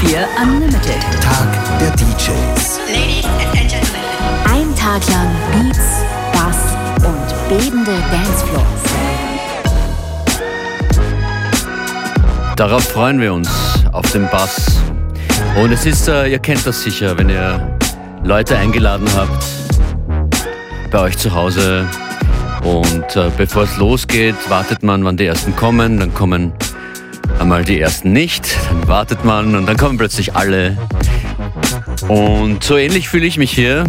FM4 Unlimited. Tag der DJs. Ladies and Gentlemen. Ein Tag lang Beats, Bass und bebende Dancefloors. Darauf freuen wir uns, auf den Bass. Und es ist, äh, ihr kennt das sicher, wenn ihr Leute eingeladen habt bei euch zu Hause. Und äh, bevor es losgeht, wartet man, wann die ersten kommen. Dann kommen einmal die ersten nicht. Dann wartet man und dann kommen plötzlich alle. Und so ähnlich fühle ich mich hier,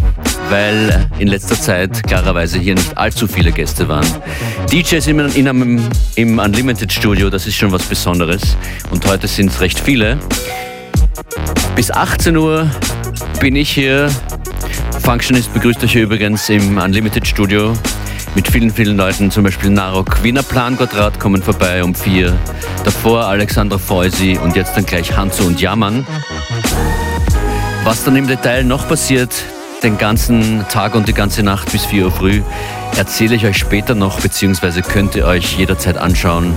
weil in letzter Zeit klarerweise hier nicht allzu viele Gäste waren. DJs in, in einem, im Unlimited Studio, das ist schon was Besonderes. Und heute sind es recht viele. Bis 18 Uhr bin ich hier. Functionist begrüßt euch übrigens im Unlimited Studio mit vielen, vielen Leuten, zum Beispiel Narok Wiener Plan Quadrat kommen vorbei um vier. Davor Alexandra Feusi und jetzt dann gleich Hanzo und Jammern. Was dann im Detail noch passiert, den ganzen Tag und die ganze Nacht bis 4 Uhr früh, erzähle ich euch später noch, beziehungsweise könnt ihr euch jederzeit anschauen.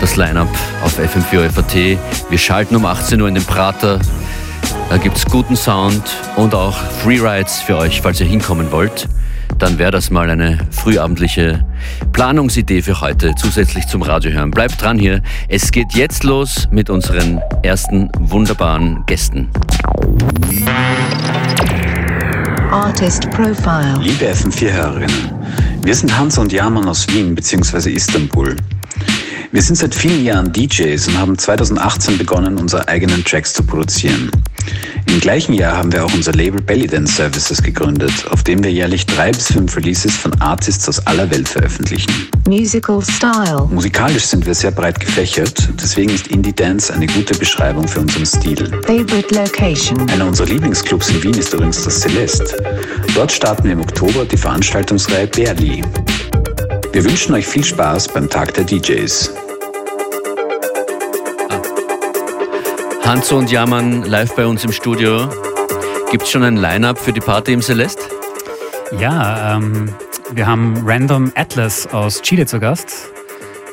Das Line-Up auf FM4 FAT. Wir schalten um 18 Uhr in den Prater. Da gibt es guten Sound und auch Freerides für euch, falls ihr hinkommen wollt. Dann wäre das mal eine frühabendliche Planungsidee für heute, zusätzlich zum Radiohören. Bleibt dran hier. Es geht jetzt los mit unseren ersten wunderbaren Gästen. Artist Profile. Liebe FM4-Hörerinnen, wir sind Hans und Jamann aus Wien bzw. Istanbul. Wir sind seit vielen Jahren DJs und haben 2018 begonnen, unsere eigenen Tracks zu produzieren. Im gleichen Jahr haben wir auch unser Label Belly Dance Services gegründet, auf dem wir jährlich drei bis fünf Releases von Artists aus aller Welt veröffentlichen. Musical Style. Musikalisch sind wir sehr breit gefächert, deswegen ist Indie Dance eine gute Beschreibung für unseren Stil. Favorite Location. Einer unserer Lieblingsclubs in Wien ist übrigens das Celeste. Dort starten wir im Oktober die Veranstaltungsreihe Berli. Wir wünschen euch viel Spaß beim Tag der DJs. Hanzo und Jammern live bei uns im Studio. Gibt es schon ein Line-Up für die Party im Celeste? Ja, ähm, wir haben Random Atlas aus Chile zu Gast,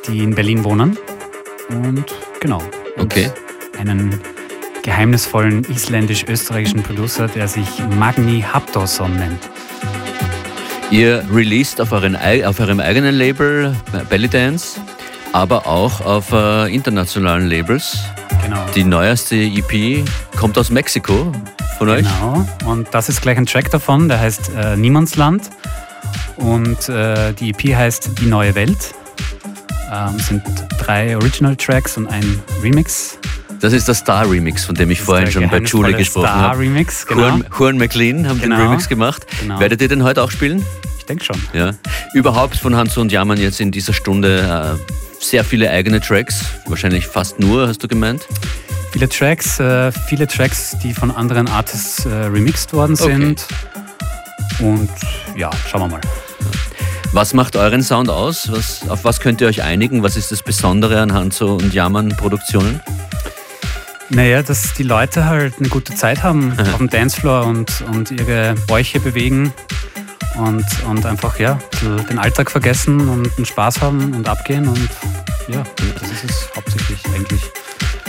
die in Berlin wohnen. Und genau. Und Okay. Einen geheimnisvollen isländisch-österreichischen Producer, der sich Magni Hapdosson nennt. Ihr released auf, euren, auf eurem eigenen Label Belly Dance, aber auch auf äh, internationalen Labels. Genau. Die neueste EP kommt aus Mexiko von euch. Genau. Und das ist gleich ein Track davon, der heißt äh, Niemandsland. Und äh, die EP heißt Die neue Welt. Ähm, es sind drei Original Tracks und ein Remix. Das ist der Star Remix, von dem ich vorhin schon bei Julie gesprochen Star habe. Remix, genau. Juan, Juan McLean haben den Genau. Remix gemacht. Genau. Werdet ihr den heute auch spielen? Ich denke schon. Ja. Überhaupt von Hanzo und Jammern jetzt in dieser Stunde äh, sehr viele eigene Tracks. Wahrscheinlich fast nur, hast du gemeint? Viele Tracks, äh, viele Tracks, die von anderen Artists äh, remixed worden Okay. sind. Und ja, schauen wir mal. Was macht euren Sound aus? Was, auf was könnt ihr euch einigen? Was ist das Besondere an Hanzo und Jammern Produktionen? Naja, dass die Leute halt eine gute Zeit haben auf dem Dancefloor und, und ihre Bäuche bewegen und, und einfach ja, den Alltag vergessen und einen Spaß haben und abgehen und ja, das ist es hauptsächlich eigentlich.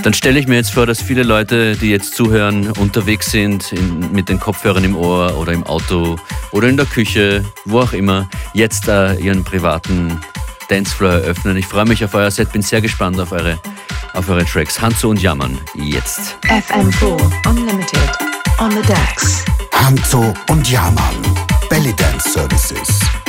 Dann stelle ich mir jetzt vor, dass viele Leute, die jetzt zuhören, unterwegs sind, in, mit den Kopfhörern im Ohr oder im Auto oder in der Küche, wo auch immer, jetzt äh, ihren privaten Dancefloor eröffnen. Ich freue mich auf euer Set, bin sehr gespannt auf eure, auf eure Tracks. Hanzo und Jammern, jetzt. FM4 Unlimited. On the decks. Hanzo und Jamann. Belly Dance Services.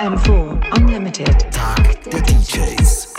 FM4 Unlimited. Tag der DJs.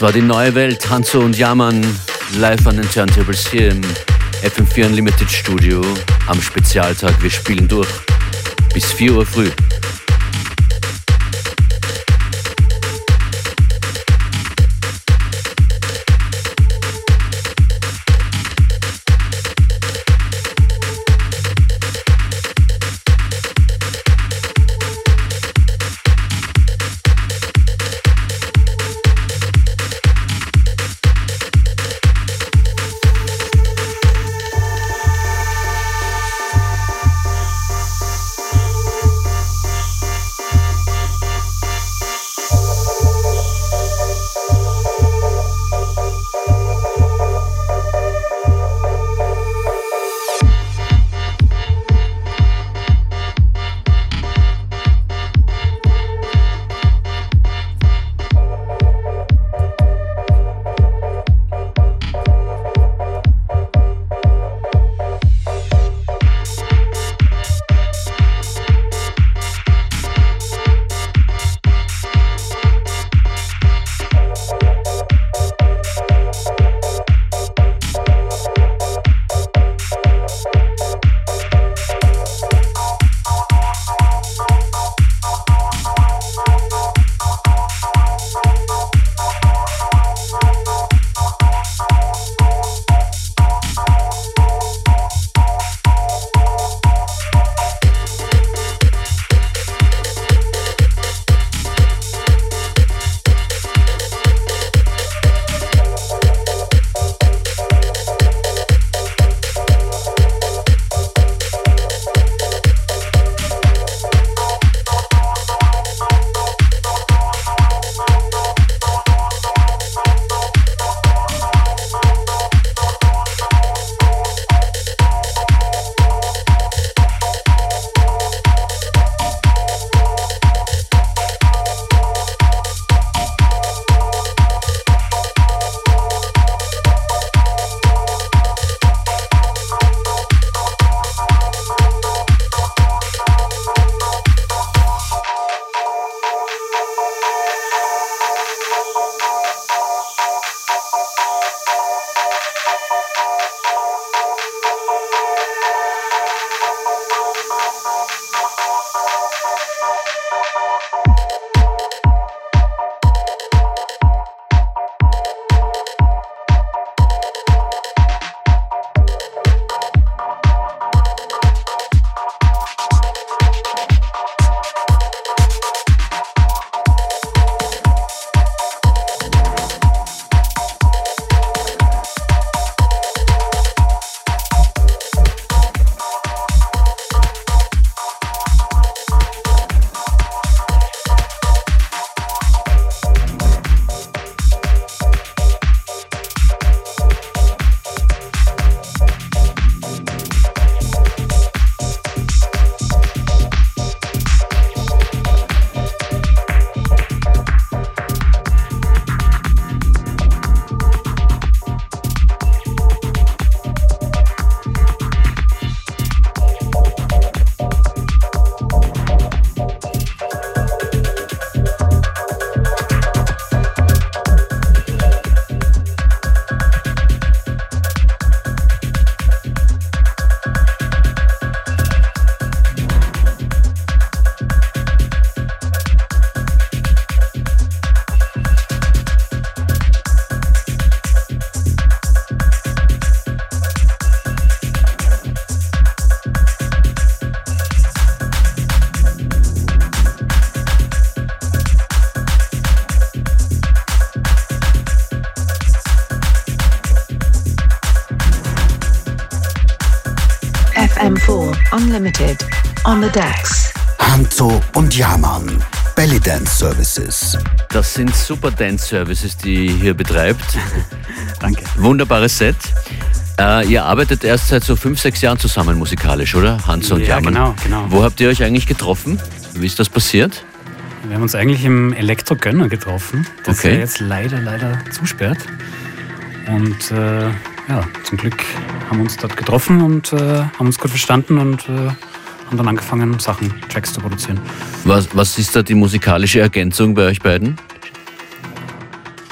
Das war die neue Welt. Hanzo und Jaman live an den Turntables hier im FM4 Unlimited Studio am Spezialtag. Wir spielen durch bis 4 Uhr früh. Unlimited on the decks. Hanzo und Jaman. Belly Dance Services. Das sind super Dance Services, die ihr hier betreibt. Danke. Wunderbares Set. Äh, ihr arbeitet erst seit so fünf, sechs Jahren zusammen musikalisch, oder? Hanzo und Ja, Jaman. genau, genau. Wo habt ihr euch eigentlich getroffen? Wie ist das passiert? Wir haben uns eigentlich im Elektro-Gönner getroffen, das Okay. ja jetzt leider, leider zusperrt. Und äh, ja, zum Glück haben wir uns dort getroffen und äh, haben uns gut verstanden und äh, haben dann angefangen, Sachen, Tracks zu produzieren. Was, was ist da die musikalische Ergänzung bei euch beiden?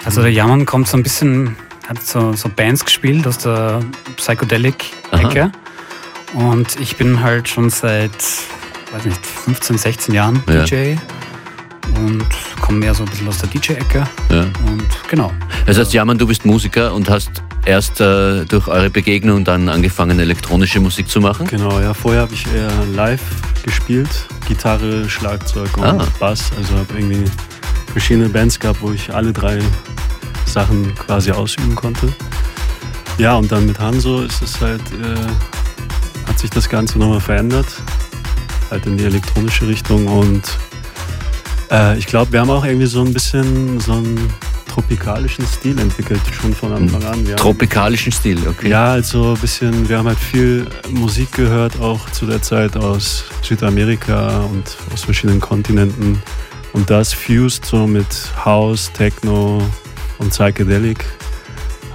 Also der Jammern kommt so ein bisschen, hat so, so Bands gespielt aus der Psychedelic-Ecke. Und ich bin halt schon seit, weiß nicht, 15, 16 Jahren Ja. DJ und komme mehr so ein bisschen aus der DJ-Ecke. Ja. Und genau. Das heißt, Jaman, du bist Musiker und hast erst äh, durch eure Begegnung dann angefangen, elektronische Musik zu machen. Genau, ja, vorher habe ich eher live gespielt, Gitarre, Schlagzeug und Ah. Bass. Also habe irgendwie verschiedene Bands gehabt, wo ich alle drei Sachen quasi ausüben konnte. Ja, und dann mit Hanso ist es halt, äh, hat sich das Ganze nochmal verändert, halt in die elektronische Richtung und äh, ich glaube, wir haben auch irgendwie so ein bisschen so einen tropikalischen Stil entwickelt, schon von Anfang an. Wir haben- Tropikalischen Stil, okay. ja, also ein bisschen, wir haben halt viel Musik gehört, auch zu der Zeit aus Südamerika und aus verschiedenen Kontinenten. Und das fused so mit House, Techno und Psychedelic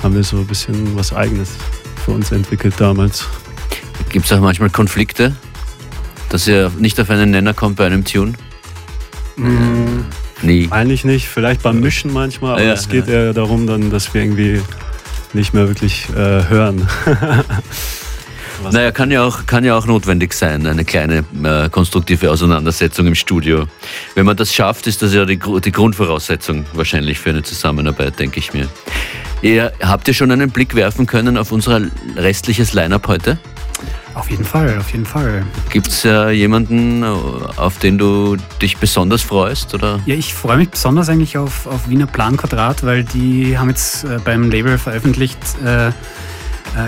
haben wir so ein bisschen was Eigenes für uns entwickelt damals. Gibt es auch manchmal Konflikte, dass ihr nicht auf einen Nenner kommt bei einem Tune? Nie. Eigentlich nicht, vielleicht beim Mischen manchmal, aber Ja, es geht eher darum, dann, dass wir irgendwie nicht mehr wirklich äh, hören. Was- Naja, kann ja, auch, kann ja auch notwendig sein, eine kleine äh, konstruktive Auseinandersetzung im Studio. Wenn man das schafft, ist das ja die, die Grundvoraussetzung wahrscheinlich für eine Zusammenarbeit, denke ich mir. Ihr, habt ihr schon einen Blick werfen können auf unser restliches Line-Up heute? Auf jeden Fall, auf jeden Fall. Gibt es äh, jemanden, äh, auf den du dich besonders freust? Oder? Ja, ich freue mich besonders eigentlich auf, auf Wiener Plan Quadrat, weil die haben jetzt äh, beim Label veröffentlicht äh, äh,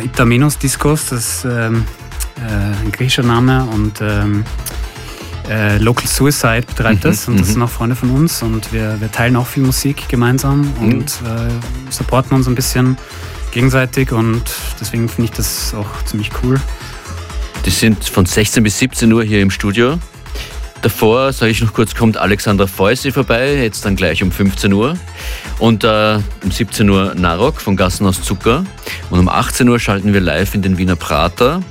Iptamenos Discos, das ist ähm, äh, ein griechischer Name und ähm, äh, Local Suicide betreibt Mhm, das und das mhm. sind auch Freunde von uns und wir, wir teilen auch viel Musik gemeinsam Mhm. und supporten uns ein bisschen gegenseitig und deswegen finde ich das auch ziemlich cool. Die sind von 16 bis 17 Uhr hier im Studio. Davor, sage ich noch kurz, kommt Alexandra Feusi vorbei, jetzt dann gleich um 15 Uhr. Und äh, um 17 Uhr Narok von Gassen aus Zucker. Und um 18 Uhr schalten wir live in den Wiener Prater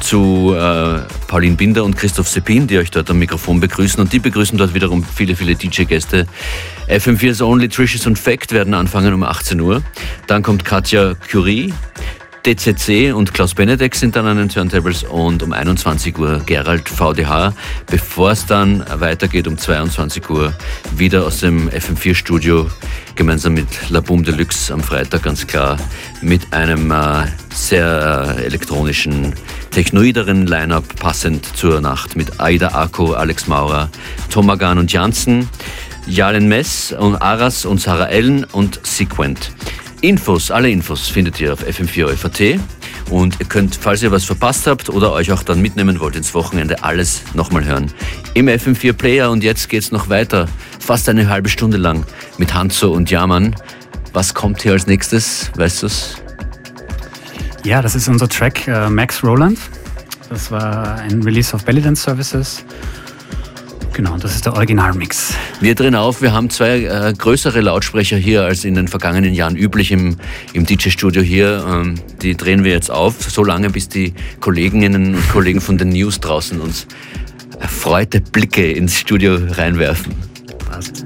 zu äh, Pauline Binder und Christoph Seppin, die euch dort am Mikrofon begrüßen. Und die begrüßen dort wiederum viele, viele DJ-Gäste. FM4's Only Tricious und Fact werden anfangen um 18 Uhr. Dann kommt Katja Curie. DCC und Klaus Benedek sind dann an den Turntables und um 21 Uhr Gerald VDH, bevor es dann weitergeht um 22 Uhr wieder aus dem FM4-Studio gemeinsam mit La Boom Deluxe am Freitag ganz klar mit einem äh, sehr äh, elektronischen, technoideren Line-Up passend zur Nacht mit Aida Ako, Alex Maurer, Tomagan und Janssen, Jalen Mess und Aras und Sarah Ellen und Sequent. Infos, alle Infos findet ihr auf fm4 und ihr könnt, falls ihr was verpasst habt oder euch auch dann mitnehmen wollt ins Wochenende, alles nochmal hören im FM4 Player und jetzt geht's noch weiter, fast eine halbe Stunde lang mit Hanzo und Jaman. Was kommt hier als nächstes, weißt du's? Ja, das ist unser Track äh, Max Roland. Das war ein Release auf Belly Dance Services. Genau, das ist der Originalmix. Wir drehen auf, wir haben zwei äh, größere Lautsprecher hier als in den vergangenen Jahren üblich im, im DJ-Studio hier. Ähm, die drehen wir jetzt auf, so lange bis die Kolleginnen und Kollegen von den News draußen uns erfreute Blicke ins Studio reinwerfen. Passt.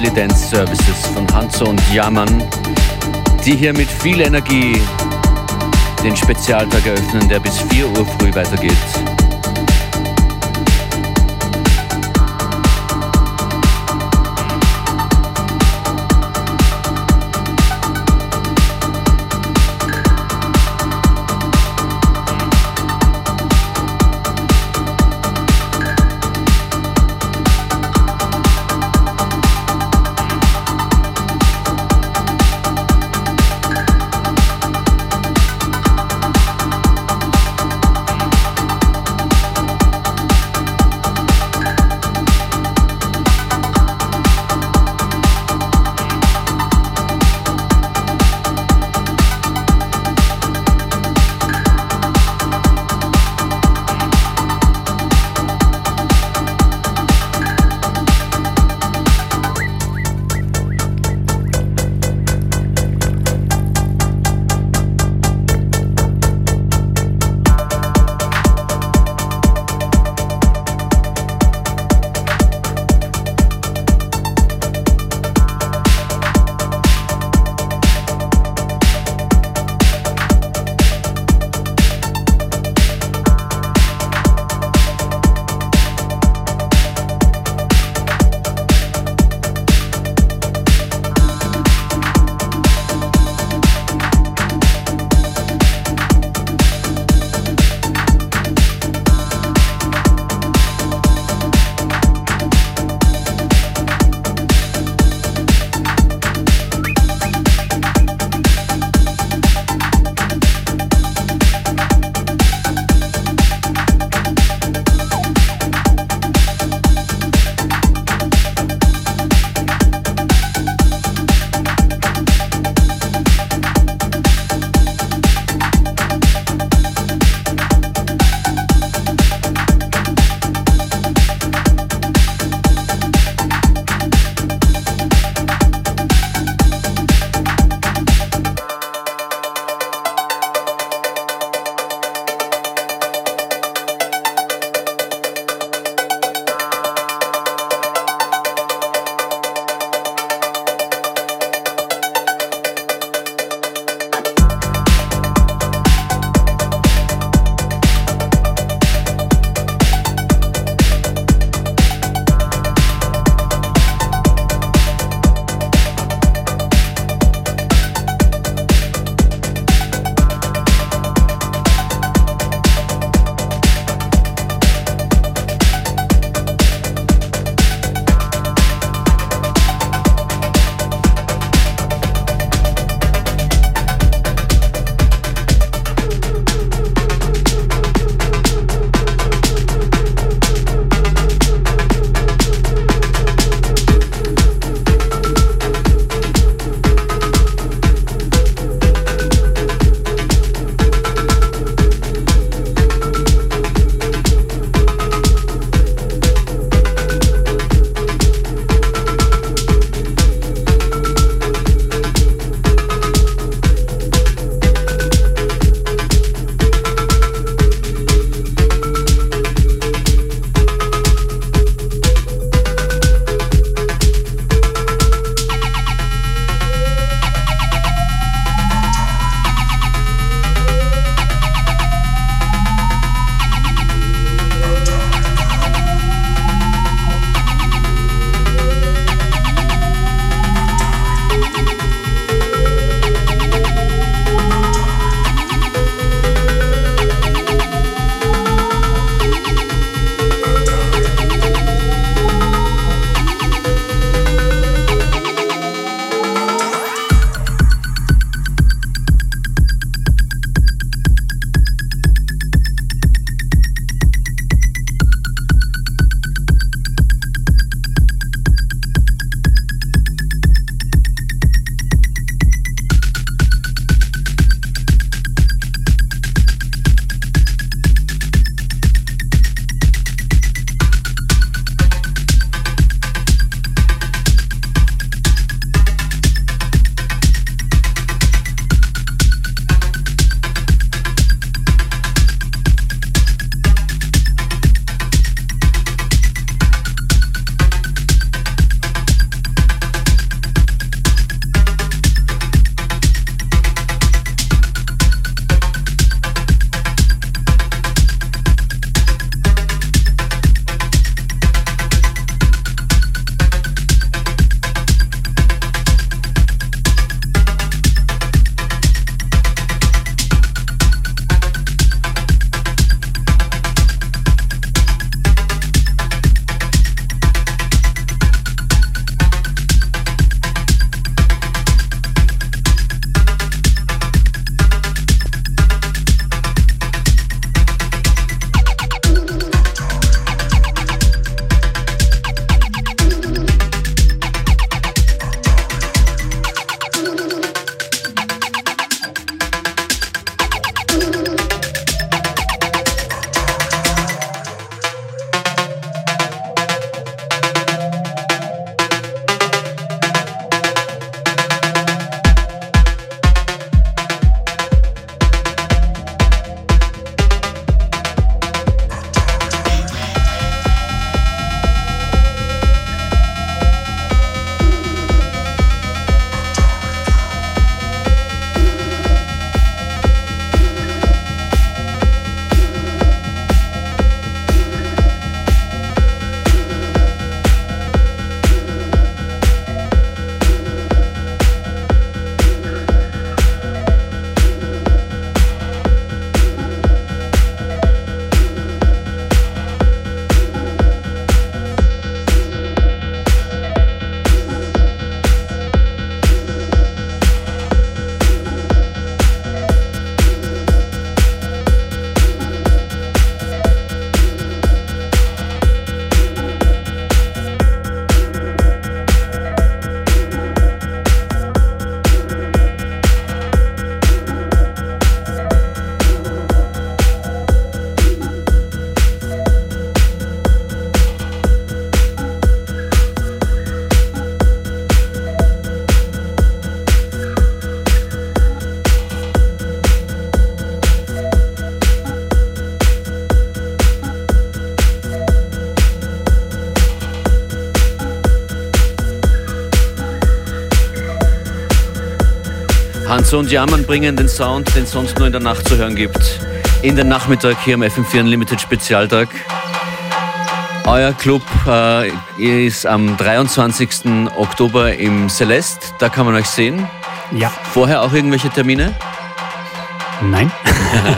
Belly Dance Services von Hanzo und Jaman, die hier mit viel Energie den Spezialtag eröffnen, der bis 4 Uhr früh weitergeht. Hans und Jammern bringen den Sound, den es sonst nur in der Nacht zu hören gibt. In den Nachmittag hier am FM4 Unlimited Spezialtag. Euer Club äh, ist am 23. Oktober im Celeste. Da kann man euch sehen. Ja. Vorher auch irgendwelche Termine? Nein.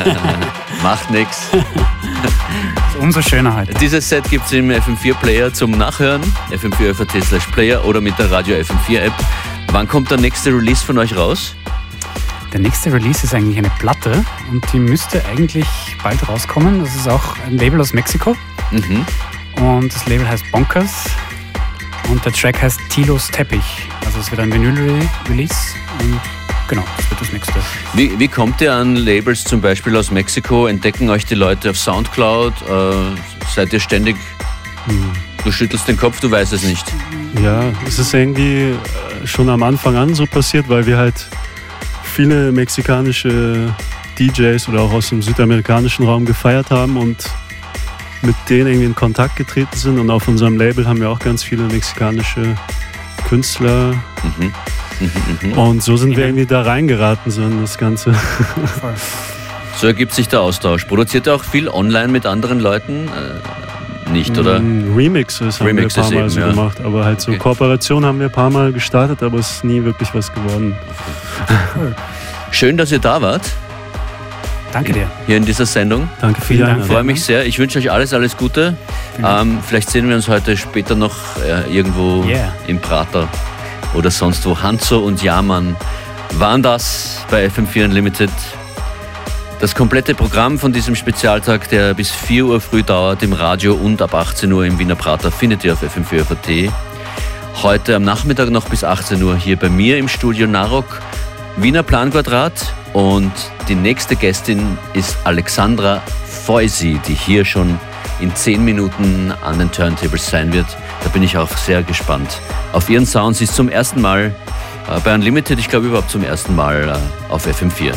Macht nichts. Umso schöner heute. Dieses Set gibt es im FM4 Player zum Nachhören. FM4 FAT slash Player oder mit der Radio FM4 App. Wann kommt der nächste Release von euch raus? Der nächste Release ist eigentlich eine Platte und die müsste eigentlich bald rauskommen. Das ist auch ein Label aus Mexiko. Mhm. Und das Label heißt Bonkers. Und der Track heißt Tilos Teppich. Also es wird ein Vinyl-Release. Und genau, das wird das nächste. Wie, wie kommt ihr an Labels zum Beispiel aus Mexiko? Entdecken euch die Leute auf Soundcloud? Äh, seid ihr ständig. Du schüttelst den Kopf, du weißt es nicht. Ja, es ist irgendwie äh, schon am Anfang an so passiert, weil wir halt viele mexikanische DJs oder auch aus dem südamerikanischen Raum gefeiert haben und mit denen irgendwie in Kontakt getreten sind. Und auf unserem Label haben wir auch ganz viele mexikanische Künstler. Mhm. Mhm, mhm. Und so sind wir irgendwie da reingeraten, so in das Ganze. So ergibt sich der Austausch. Produziert ihr auch viel online mit anderen Leuten? Äh, nicht, oder? Mm, Remixes haben Remixes wir ein paar Mal eben, so ja. gemacht. Aber halt so Okay. Kooperation haben wir ein paar Mal gestartet, aber es ist nie wirklich was geworden. Schön, dass ihr da wart, Danke dir. hier in dieser Sendung. Danke Vielen Dank. Einladung. Freue mich sehr. Ich wünsche euch alles, alles Gute. Ähm, vielleicht sehen wir uns heute später noch äh, irgendwo Yeah. im Prater oder sonst wo. Hanzo und Jamann waren das bei FM4 Unlimited. Das komplette Programm von diesem Spezialtag, der bis 4 Uhr früh dauert im Radio und ab 18 Uhr im Wiener Prater, findet ihr auf FM4 FAT. Heute am Nachmittag noch bis 18 Uhr hier bei mir im Studio Narok, Wiener Planquadrat. Und die nächste Gästin ist Alexandra Feusi, die hier schon in 10 Minuten an den Turntables sein wird. Da bin ich auch sehr gespannt auf ihren Sound. Sie ist zum ersten Mal äh, bei Unlimited, ich glaube überhaupt zum ersten Mal äh, auf FM4.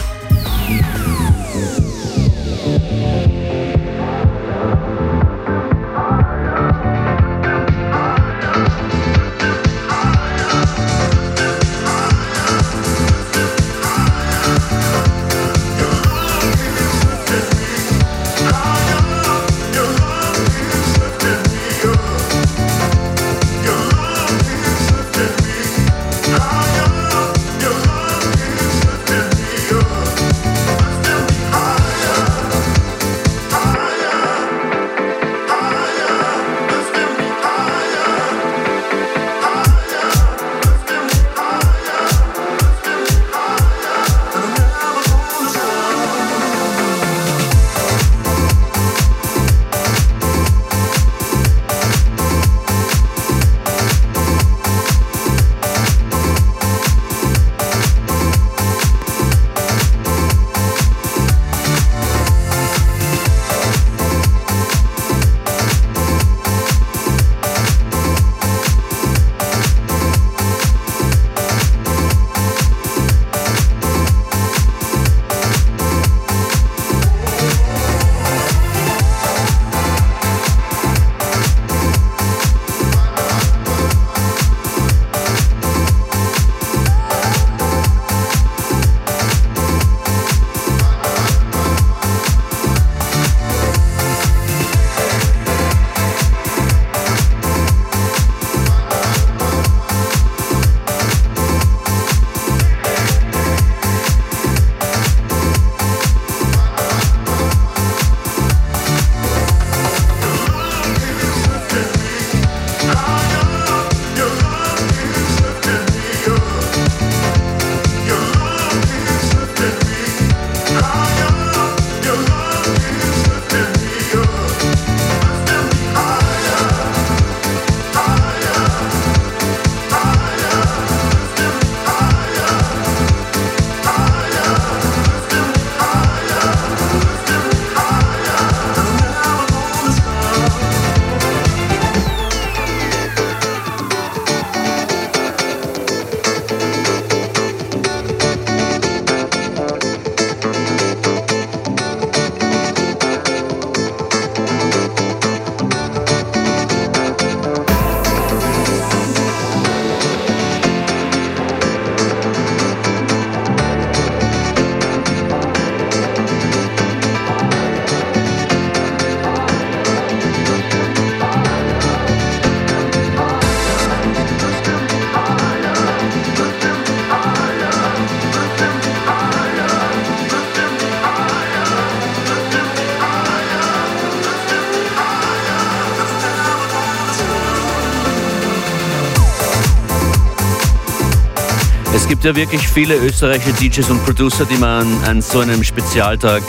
Ja wirklich viele österreichische DJs und Producer, die man an so einem Spezialtag,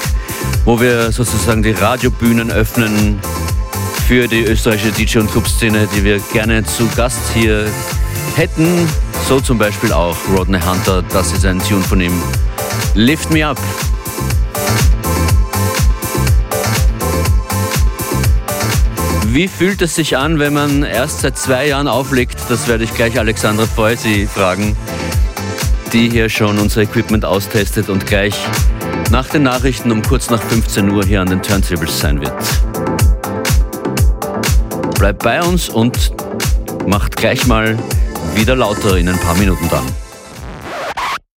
wo wir sozusagen die Radiobühnen öffnen für die österreichische DJ- und Clubszene, die wir gerne zu Gast hier hätten. So zum Beispiel auch Rodney Hunter, das ist ein Tune von ihm. Lift Me Up. Wie fühlt es sich an, wenn man erst seit zwei Jahren auflegt? Das werde ich gleich Alexandra Feusi fragen, die hier schon unser Equipment austestet und gleich nach den Nachrichten um kurz nach 15 Uhr hier an den Turntables sein wird. Bleibt bei uns und macht gleich mal wieder lauter in ein paar Minuten dann.